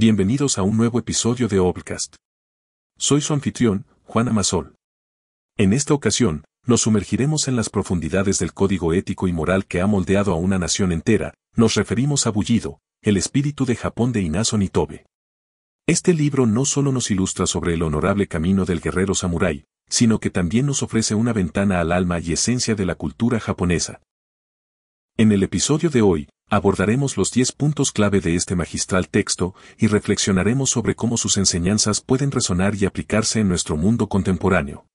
Bienvenidos a un nuevo episodio de Obcast. Soy su anfitrión, Juan Amasol. En esta ocasión, nos sumergiremos en las profundidades del código ético y moral que ha moldeado a una nación entera, nos referimos a Bullido, el espíritu de Japón de Inazo Nitobe. Este libro no solo nos ilustra sobre el honorable camino del guerrero samurái, sino que también nos ofrece una ventana al alma y esencia de la cultura japonesa. En el episodio de hoy, abordaremos los 10 puntos clave de este magistral texto y reflexionaremos sobre cómo sus enseñanzas pueden resonar y aplicarse en nuestro mundo contemporáneo.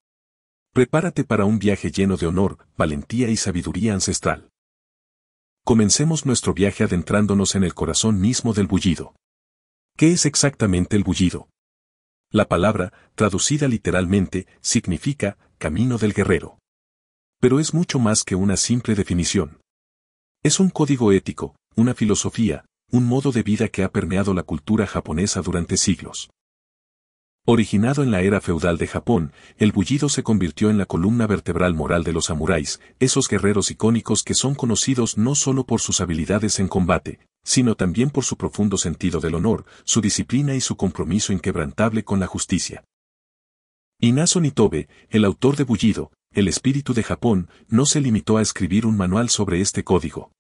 Prepárate para un viaje lleno de honor, valentía y sabiduría ancestral. Comencemos nuestro viaje adentrándonos en el corazón mismo del bullido. ¿Qué es exactamente el bullido? La palabra, traducida literalmente, significa camino del guerrero. Pero es mucho más que una simple definición. Es un código ético, una filosofía, un modo de vida que ha permeado la cultura japonesa durante siglos. Originado en la era feudal de Japón, el bullido se convirtió en la columna vertebral moral de los samuráis, esos guerreros icónicos que son conocidos no solo por sus habilidades en combate, sino también por su profundo sentido del honor, su disciplina y su compromiso inquebrantable con la justicia. Inazo Nitobe, el autor de Bullido, el espíritu de Japón, no se limitó a escribir un manual sobre este código.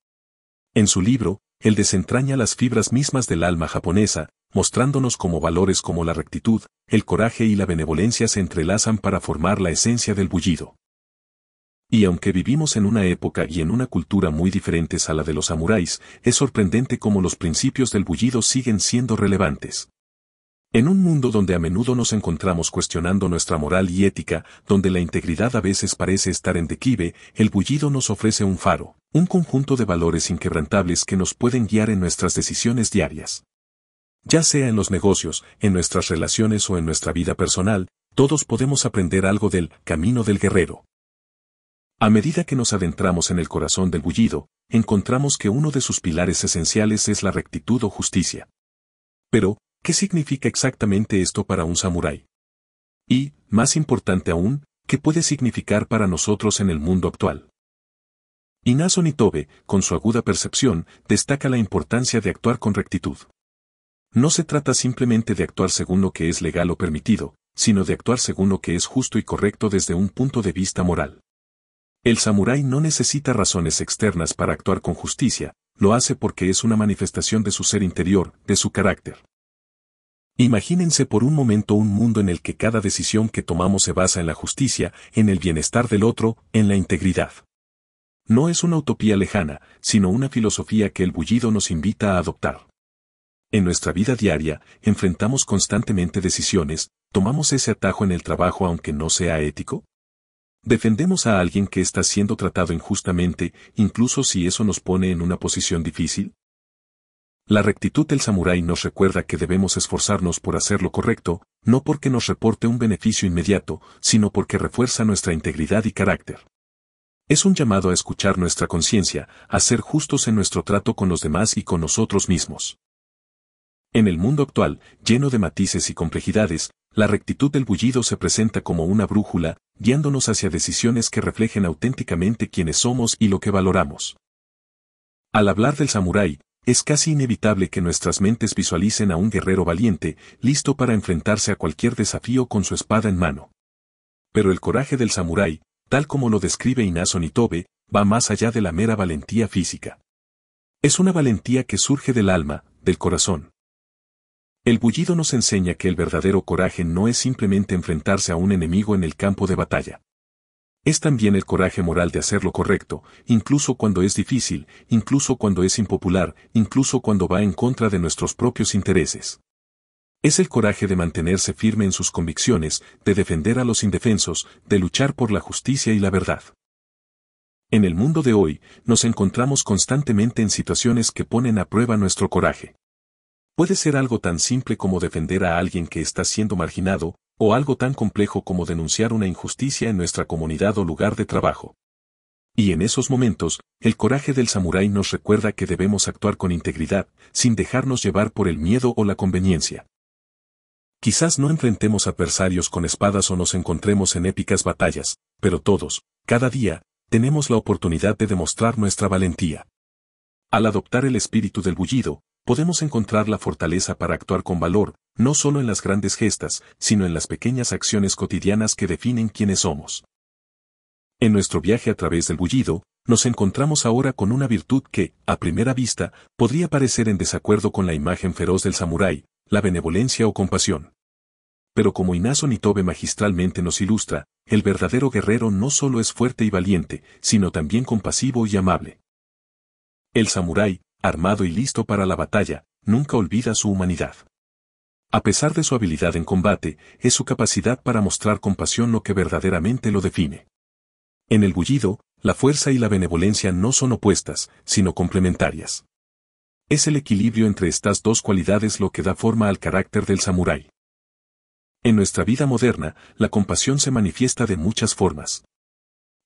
En su libro, él desentraña las fibras mismas del alma japonesa, mostrándonos cómo valores como la rectitud, el coraje y la benevolencia se entrelazan para formar la esencia del bullido. Y aunque vivimos en una época y en una cultura muy diferentes a la de los samuráis, es sorprendente cómo los principios del bullido siguen siendo relevantes. En un mundo donde a menudo nos encontramos cuestionando nuestra moral y ética, donde la integridad a veces parece estar en declive, el bullido nos ofrece un faro, un conjunto de valores inquebrantables que nos pueden guiar en nuestras decisiones diarias. Ya sea en los negocios, en nuestras relaciones o en nuestra vida personal, todos podemos aprender algo del camino del guerrero. A medida que nos adentramos en el corazón del bullido, encontramos que uno de sus pilares esenciales es la rectitud o justicia. Pero, ¿Qué significa exactamente esto para un samurái? Y, más importante aún, ¿qué puede significar para nosotros en el mundo actual? Inazo Nitobe, con su aguda percepción, destaca la importancia de actuar con rectitud. No se trata simplemente de actuar según lo que es legal o permitido, sino de actuar según lo que es justo y correcto desde un punto de vista moral. El samurái no necesita razones externas para actuar con justicia, lo hace porque es una manifestación de su ser interior, de su carácter. Imagínense por un momento un mundo en el que cada decisión que tomamos se basa en la justicia, en el bienestar del otro, en la integridad. No es una utopía lejana, sino una filosofía que el bullido nos invita a adoptar. En nuestra vida diaria, enfrentamos constantemente decisiones, ¿tomamos ese atajo en el trabajo aunque no sea ético? ¿Defendemos a alguien que está siendo tratado injustamente, incluso si eso nos pone en una posición difícil? La rectitud del samurái nos recuerda que debemos esforzarnos por hacer lo correcto, no porque nos reporte un beneficio inmediato, sino porque refuerza nuestra integridad y carácter. Es un llamado a escuchar nuestra conciencia, a ser justos en nuestro trato con los demás y con nosotros mismos. En el mundo actual, lleno de matices y complejidades, la rectitud del bullido se presenta como una brújula, guiándonos hacia decisiones que reflejen auténticamente quiénes somos y lo que valoramos. Al hablar del samurái, es casi inevitable que nuestras mentes visualicen a un guerrero valiente, listo para enfrentarse a cualquier desafío con su espada en mano. Pero el coraje del samurái, tal como lo describe Inazo Nitobe, va más allá de la mera valentía física. Es una valentía que surge del alma, del corazón. El bullido nos enseña que el verdadero coraje no es simplemente enfrentarse a un enemigo en el campo de batalla. Es también el coraje moral de hacer lo correcto, incluso cuando es difícil, incluso cuando es impopular, incluso cuando va en contra de nuestros propios intereses. Es el coraje de mantenerse firme en sus convicciones, de defender a los indefensos, de luchar por la justicia y la verdad. En el mundo de hoy, nos encontramos constantemente en situaciones que ponen a prueba nuestro coraje. Puede ser algo tan simple como defender a alguien que está siendo marginado, o algo tan complejo como denunciar una injusticia en nuestra comunidad o lugar de trabajo. Y en esos momentos, el coraje del samurái nos recuerda que debemos actuar con integridad, sin dejarnos llevar por el miedo o la conveniencia. Quizás no enfrentemos adversarios con espadas o nos encontremos en épicas batallas, pero todos, cada día, tenemos la oportunidad de demostrar nuestra valentía. Al adoptar el espíritu del bullido, podemos encontrar la fortaleza para actuar con valor, no solo en las grandes gestas, sino en las pequeñas acciones cotidianas que definen quiénes somos. En nuestro viaje a través del bullido, nos encontramos ahora con una virtud que, a primera vista, podría parecer en desacuerdo con la imagen feroz del samurái, la benevolencia o compasión. Pero como Inazo Nitobe magistralmente nos ilustra, el verdadero guerrero no solo es fuerte y valiente, sino también compasivo y amable. El samurái, armado y listo para la batalla, nunca olvida su humanidad. A pesar de su habilidad en combate, es su capacidad para mostrar compasión lo que verdaderamente lo define. En el bullido, la fuerza y la benevolencia no son opuestas, sino complementarias. Es el equilibrio entre estas dos cualidades lo que da forma al carácter del samurái. En nuestra vida moderna, la compasión se manifiesta de muchas formas.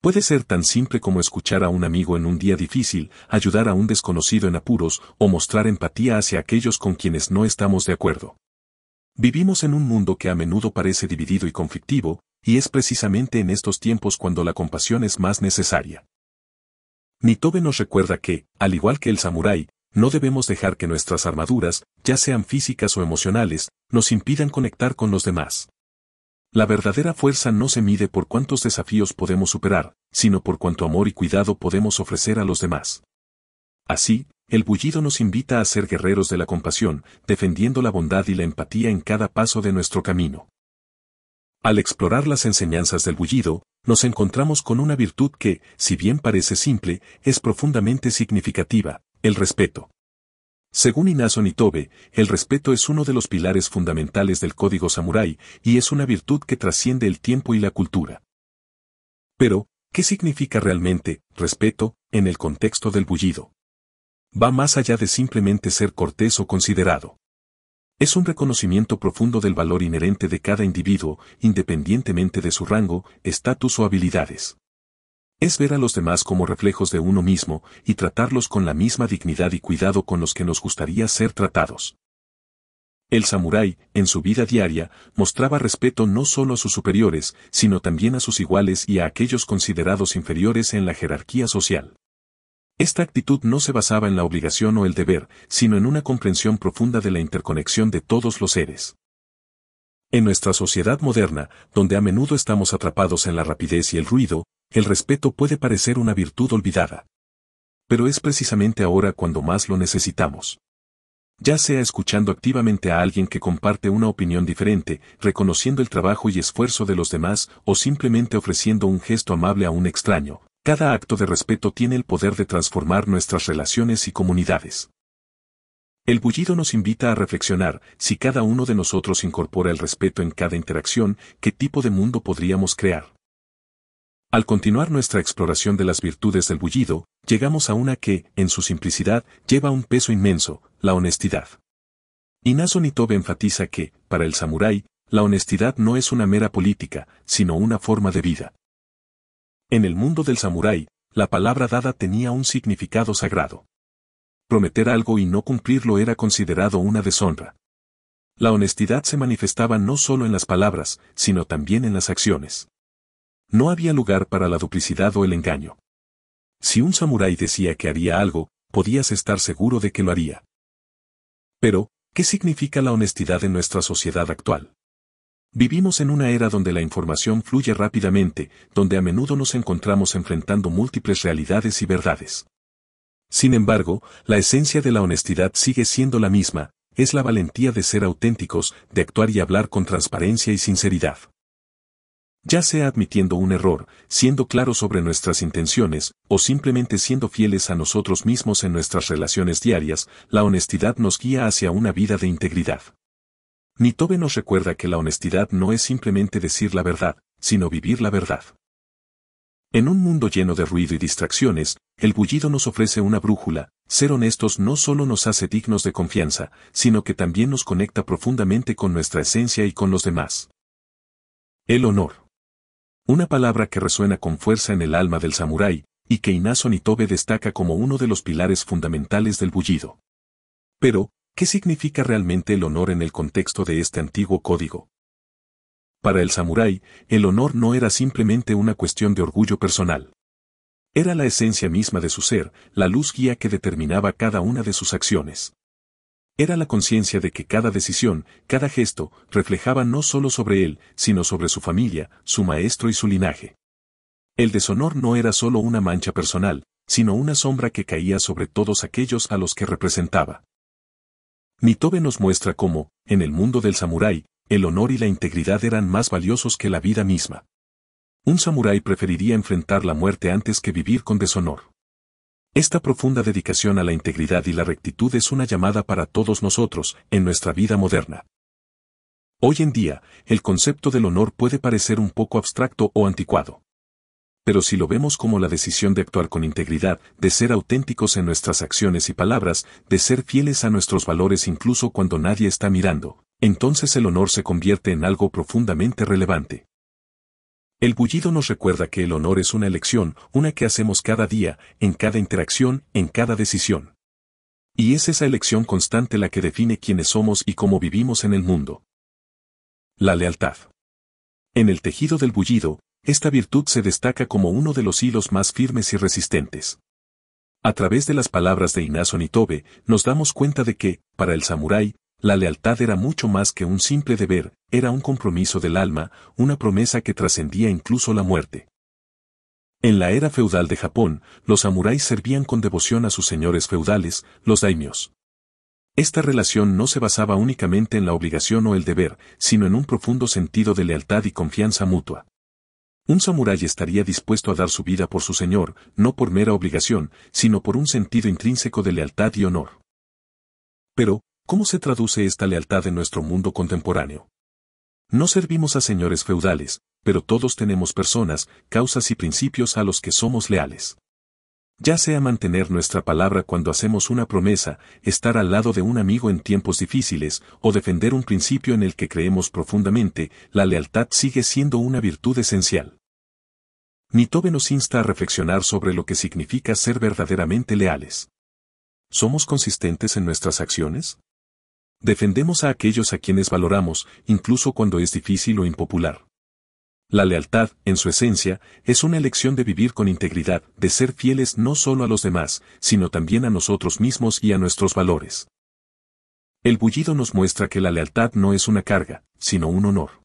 Puede ser tan simple como escuchar a un amigo en un día difícil, ayudar a un desconocido en apuros o mostrar empatía hacia aquellos con quienes no estamos de acuerdo. Vivimos en un mundo que a menudo parece dividido y conflictivo, y es precisamente en estos tiempos cuando la compasión es más necesaria. Nitobe nos recuerda que, al igual que el samurái, no debemos dejar que nuestras armaduras, ya sean físicas o emocionales, nos impidan conectar con los demás. La verdadera fuerza no se mide por cuántos desafíos podemos superar, sino por cuánto amor y cuidado podemos ofrecer a los demás. Así, el bullido nos invita a ser guerreros de la compasión, defendiendo la bondad y la empatía en cada paso de nuestro camino. Al explorar las enseñanzas del bullido, nos encontramos con una virtud que, si bien parece simple, es profundamente significativa, el respeto. Según Inazo Nitobe, el respeto es uno de los pilares fundamentales del código samurái y es una virtud que trasciende el tiempo y la cultura. Pero, ¿qué significa realmente respeto en el contexto del bullido? va más allá de simplemente ser cortés o considerado. Es un reconocimiento profundo del valor inherente de cada individuo, independientemente de su rango, estatus o habilidades. Es ver a los demás como reflejos de uno mismo y tratarlos con la misma dignidad y cuidado con los que nos gustaría ser tratados. El samurái, en su vida diaria, mostraba respeto no solo a sus superiores, sino también a sus iguales y a aquellos considerados inferiores en la jerarquía social. Esta actitud no se basaba en la obligación o el deber, sino en una comprensión profunda de la interconexión de todos los seres. En nuestra sociedad moderna, donde a menudo estamos atrapados en la rapidez y el ruido, el respeto puede parecer una virtud olvidada. Pero es precisamente ahora cuando más lo necesitamos. Ya sea escuchando activamente a alguien que comparte una opinión diferente, reconociendo el trabajo y esfuerzo de los demás o simplemente ofreciendo un gesto amable a un extraño, cada acto de respeto tiene el poder de transformar nuestras relaciones y comunidades. El bullido nos invita a reflexionar, si cada uno de nosotros incorpora el respeto en cada interacción, ¿qué tipo de mundo podríamos crear? Al continuar nuestra exploración de las virtudes del bullido, llegamos a una que, en su simplicidad, lleva un peso inmenso, la honestidad. Inazo Nitobe enfatiza que, para el samurái, la honestidad no es una mera política, sino una forma de vida. En el mundo del samurái, la palabra dada tenía un significado sagrado. Prometer algo y no cumplirlo era considerado una deshonra. La honestidad se manifestaba no solo en las palabras, sino también en las acciones. No había lugar para la duplicidad o el engaño. Si un samurái decía que haría algo, podías estar seguro de que lo haría. Pero, ¿qué significa la honestidad en nuestra sociedad actual? Vivimos en una era donde la información fluye rápidamente, donde a menudo nos encontramos enfrentando múltiples realidades y verdades. Sin embargo, la esencia de la honestidad sigue siendo la misma, es la valentía de ser auténticos, de actuar y hablar con transparencia y sinceridad. Ya sea admitiendo un error, siendo claros sobre nuestras intenciones, o simplemente siendo fieles a nosotros mismos en nuestras relaciones diarias, la honestidad nos guía hacia una vida de integridad. Nitobe nos recuerda que la honestidad no es simplemente decir la verdad, sino vivir la verdad. En un mundo lleno de ruido y distracciones, el bullido nos ofrece una brújula, ser honestos no solo nos hace dignos de confianza, sino que también nos conecta profundamente con nuestra esencia y con los demás. El honor. Una palabra que resuena con fuerza en el alma del samurái, y que Inazo Nitobe destaca como uno de los pilares fundamentales del bullido. Pero, ¿Qué significa realmente el honor en el contexto de este antiguo código? Para el samurái, el honor no era simplemente una cuestión de orgullo personal. Era la esencia misma de su ser, la luz guía que determinaba cada una de sus acciones. Era la conciencia de que cada decisión, cada gesto, reflejaba no solo sobre él, sino sobre su familia, su maestro y su linaje. El deshonor no era solo una mancha personal, sino una sombra que caía sobre todos aquellos a los que representaba. Mitobe nos muestra cómo, en el mundo del samurái, el honor y la integridad eran más valiosos que la vida misma. Un samurái preferiría enfrentar la muerte antes que vivir con deshonor. Esta profunda dedicación a la integridad y la rectitud es una llamada para todos nosotros, en nuestra vida moderna. Hoy en día, el concepto del honor puede parecer un poco abstracto o anticuado pero si lo vemos como la decisión de actuar con integridad, de ser auténticos en nuestras acciones y palabras, de ser fieles a nuestros valores incluso cuando nadie está mirando, entonces el honor se convierte en algo profundamente relevante. El bullido nos recuerda que el honor es una elección, una que hacemos cada día, en cada interacción, en cada decisión. Y es esa elección constante la que define quiénes somos y cómo vivimos en el mundo. La lealtad. En el tejido del bullido, esta virtud se destaca como uno de los hilos más firmes y resistentes. A través de las palabras de Inazo Nitobe, nos damos cuenta de que, para el samurái, la lealtad era mucho más que un simple deber, era un compromiso del alma, una promesa que trascendía incluso la muerte. En la era feudal de Japón, los samuráis servían con devoción a sus señores feudales, los daimios. Esta relación no se basaba únicamente en la obligación o el deber, sino en un profundo sentido de lealtad y confianza mutua. Un samurái estaría dispuesto a dar su vida por su señor, no por mera obligación, sino por un sentido intrínseco de lealtad y honor. Pero, ¿cómo se traduce esta lealtad en nuestro mundo contemporáneo? No servimos a señores feudales, pero todos tenemos personas, causas y principios a los que somos leales. Ya sea mantener nuestra palabra cuando hacemos una promesa, estar al lado de un amigo en tiempos difíciles, o defender un principio en el que creemos profundamente, la lealtad sigue siendo una virtud esencial. Nitobe nos insta a reflexionar sobre lo que significa ser verdaderamente leales. ¿Somos consistentes en nuestras acciones? Defendemos a aquellos a quienes valoramos, incluso cuando es difícil o impopular. La lealtad, en su esencia, es una elección de vivir con integridad, de ser fieles no solo a los demás, sino también a nosotros mismos y a nuestros valores. El bullido nos muestra que la lealtad no es una carga, sino un honor.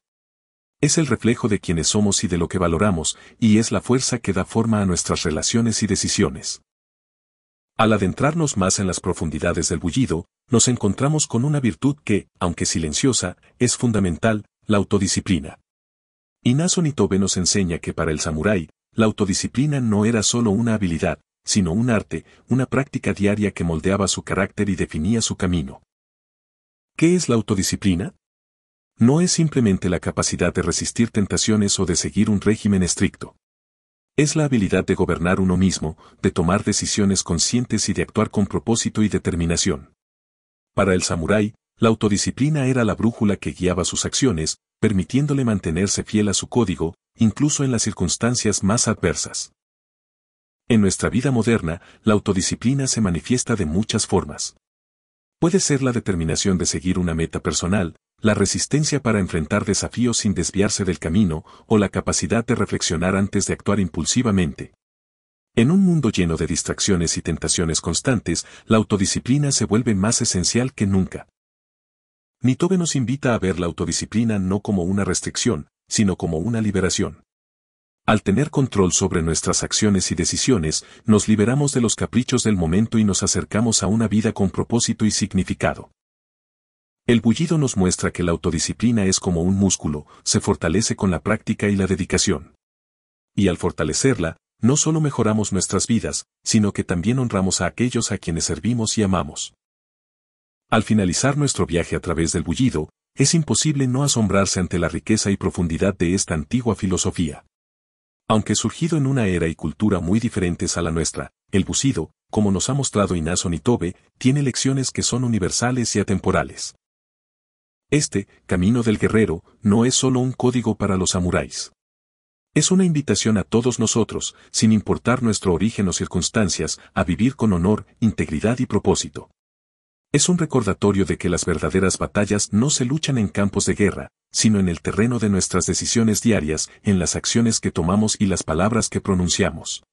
Es el reflejo de quienes somos y de lo que valoramos, y es la fuerza que da forma a nuestras relaciones y decisiones. Al adentrarnos más en las profundidades del bullido, nos encontramos con una virtud que, aunque silenciosa, es fundamental, la autodisciplina. Inazo Nitobe nos enseña que para el samurái, la autodisciplina no era solo una habilidad, sino un arte, una práctica diaria que moldeaba su carácter y definía su camino. ¿Qué es la autodisciplina? No es simplemente la capacidad de resistir tentaciones o de seguir un régimen estricto. Es la habilidad de gobernar uno mismo, de tomar decisiones conscientes y de actuar con propósito y determinación. Para el samurái, la autodisciplina era la brújula que guiaba sus acciones, permitiéndole mantenerse fiel a su código, incluso en las circunstancias más adversas. En nuestra vida moderna, la autodisciplina se manifiesta de muchas formas. Puede ser la determinación de seguir una meta personal, la resistencia para enfrentar desafíos sin desviarse del camino, o la capacidad de reflexionar antes de actuar impulsivamente. En un mundo lleno de distracciones y tentaciones constantes, la autodisciplina se vuelve más esencial que nunca. Nitobe nos invita a ver la autodisciplina no como una restricción, sino como una liberación. Al tener control sobre nuestras acciones y decisiones, nos liberamos de los caprichos del momento y nos acercamos a una vida con propósito y significado. El bullido nos muestra que la autodisciplina es como un músculo, se fortalece con la práctica y la dedicación. Y al fortalecerla, no solo mejoramos nuestras vidas, sino que también honramos a aquellos a quienes servimos y amamos. Al finalizar nuestro viaje a través del bullido, es imposible no asombrarse ante la riqueza y profundidad de esta antigua filosofía. Aunque surgido en una era y cultura muy diferentes a la nuestra, el bucido, como nos ha mostrado Inazo Nitobe, tiene lecciones que son universales y atemporales. Este, camino del guerrero, no es solo un código para los samuráis. Es una invitación a todos nosotros, sin importar nuestro origen o circunstancias, a vivir con honor, integridad y propósito. Es un recordatorio de que las verdaderas batallas no se luchan en campos de guerra, sino en el terreno de nuestras decisiones diarias, en las acciones que tomamos y las palabras que pronunciamos.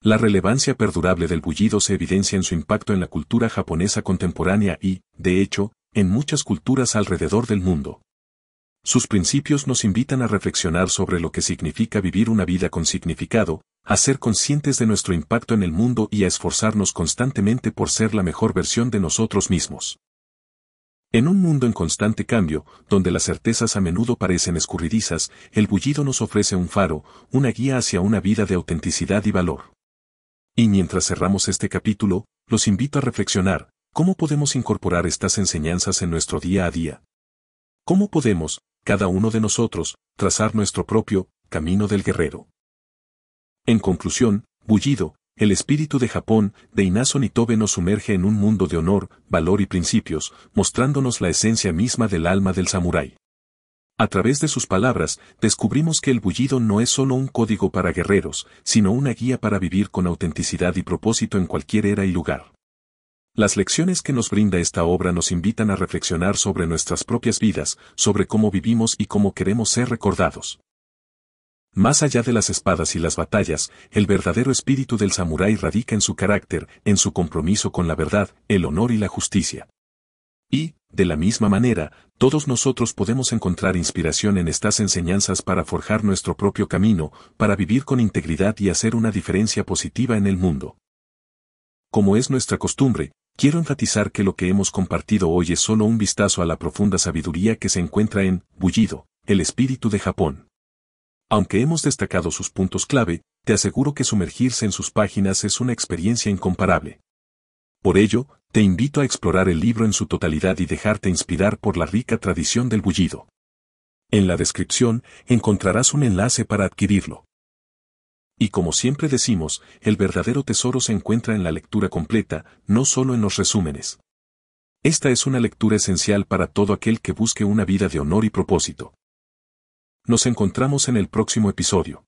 La relevancia perdurable del bullido se evidencia en su impacto en la cultura japonesa contemporánea y, de hecho, en muchas culturas alrededor del mundo. Sus principios nos invitan a reflexionar sobre lo que significa vivir una vida con significado, a ser conscientes de nuestro impacto en el mundo y a esforzarnos constantemente por ser la mejor versión de nosotros mismos. En un mundo en constante cambio, donde las certezas a menudo parecen escurridizas, el bullido nos ofrece un faro, una guía hacia una vida de autenticidad y valor. Y mientras cerramos este capítulo, los invito a reflexionar, ¿cómo podemos incorporar estas enseñanzas en nuestro día a día? ¿Cómo podemos, cada uno de nosotros, trazar nuestro propio camino del guerrero. En conclusión, Bullido, el espíritu de Japón, de Inazo Nitobe nos sumerge en un mundo de honor, valor y principios, mostrándonos la esencia misma del alma del samurái. A través de sus palabras, descubrimos que el bullido no es solo un código para guerreros, sino una guía para vivir con autenticidad y propósito en cualquier era y lugar. Las lecciones que nos brinda esta obra nos invitan a reflexionar sobre nuestras propias vidas, sobre cómo vivimos y cómo queremos ser recordados. Más allá de las espadas y las batallas, el verdadero espíritu del samurái radica en su carácter, en su compromiso con la verdad, el honor y la justicia. Y, de la misma manera, todos nosotros podemos encontrar inspiración en estas enseñanzas para forjar nuestro propio camino, para vivir con integridad y hacer una diferencia positiva en el mundo. Como es nuestra costumbre, Quiero enfatizar que lo que hemos compartido hoy es solo un vistazo a la profunda sabiduría que se encuentra en Bullido, el espíritu de Japón. Aunque hemos destacado sus puntos clave, te aseguro que sumergirse en sus páginas es una experiencia incomparable. Por ello, te invito a explorar el libro en su totalidad y dejarte inspirar por la rica tradición del bullido. En la descripción encontrarás un enlace para adquirirlo. Y como siempre decimos, el verdadero tesoro se encuentra en la lectura completa, no solo en los resúmenes. Esta es una lectura esencial para todo aquel que busque una vida de honor y propósito. Nos encontramos en el próximo episodio.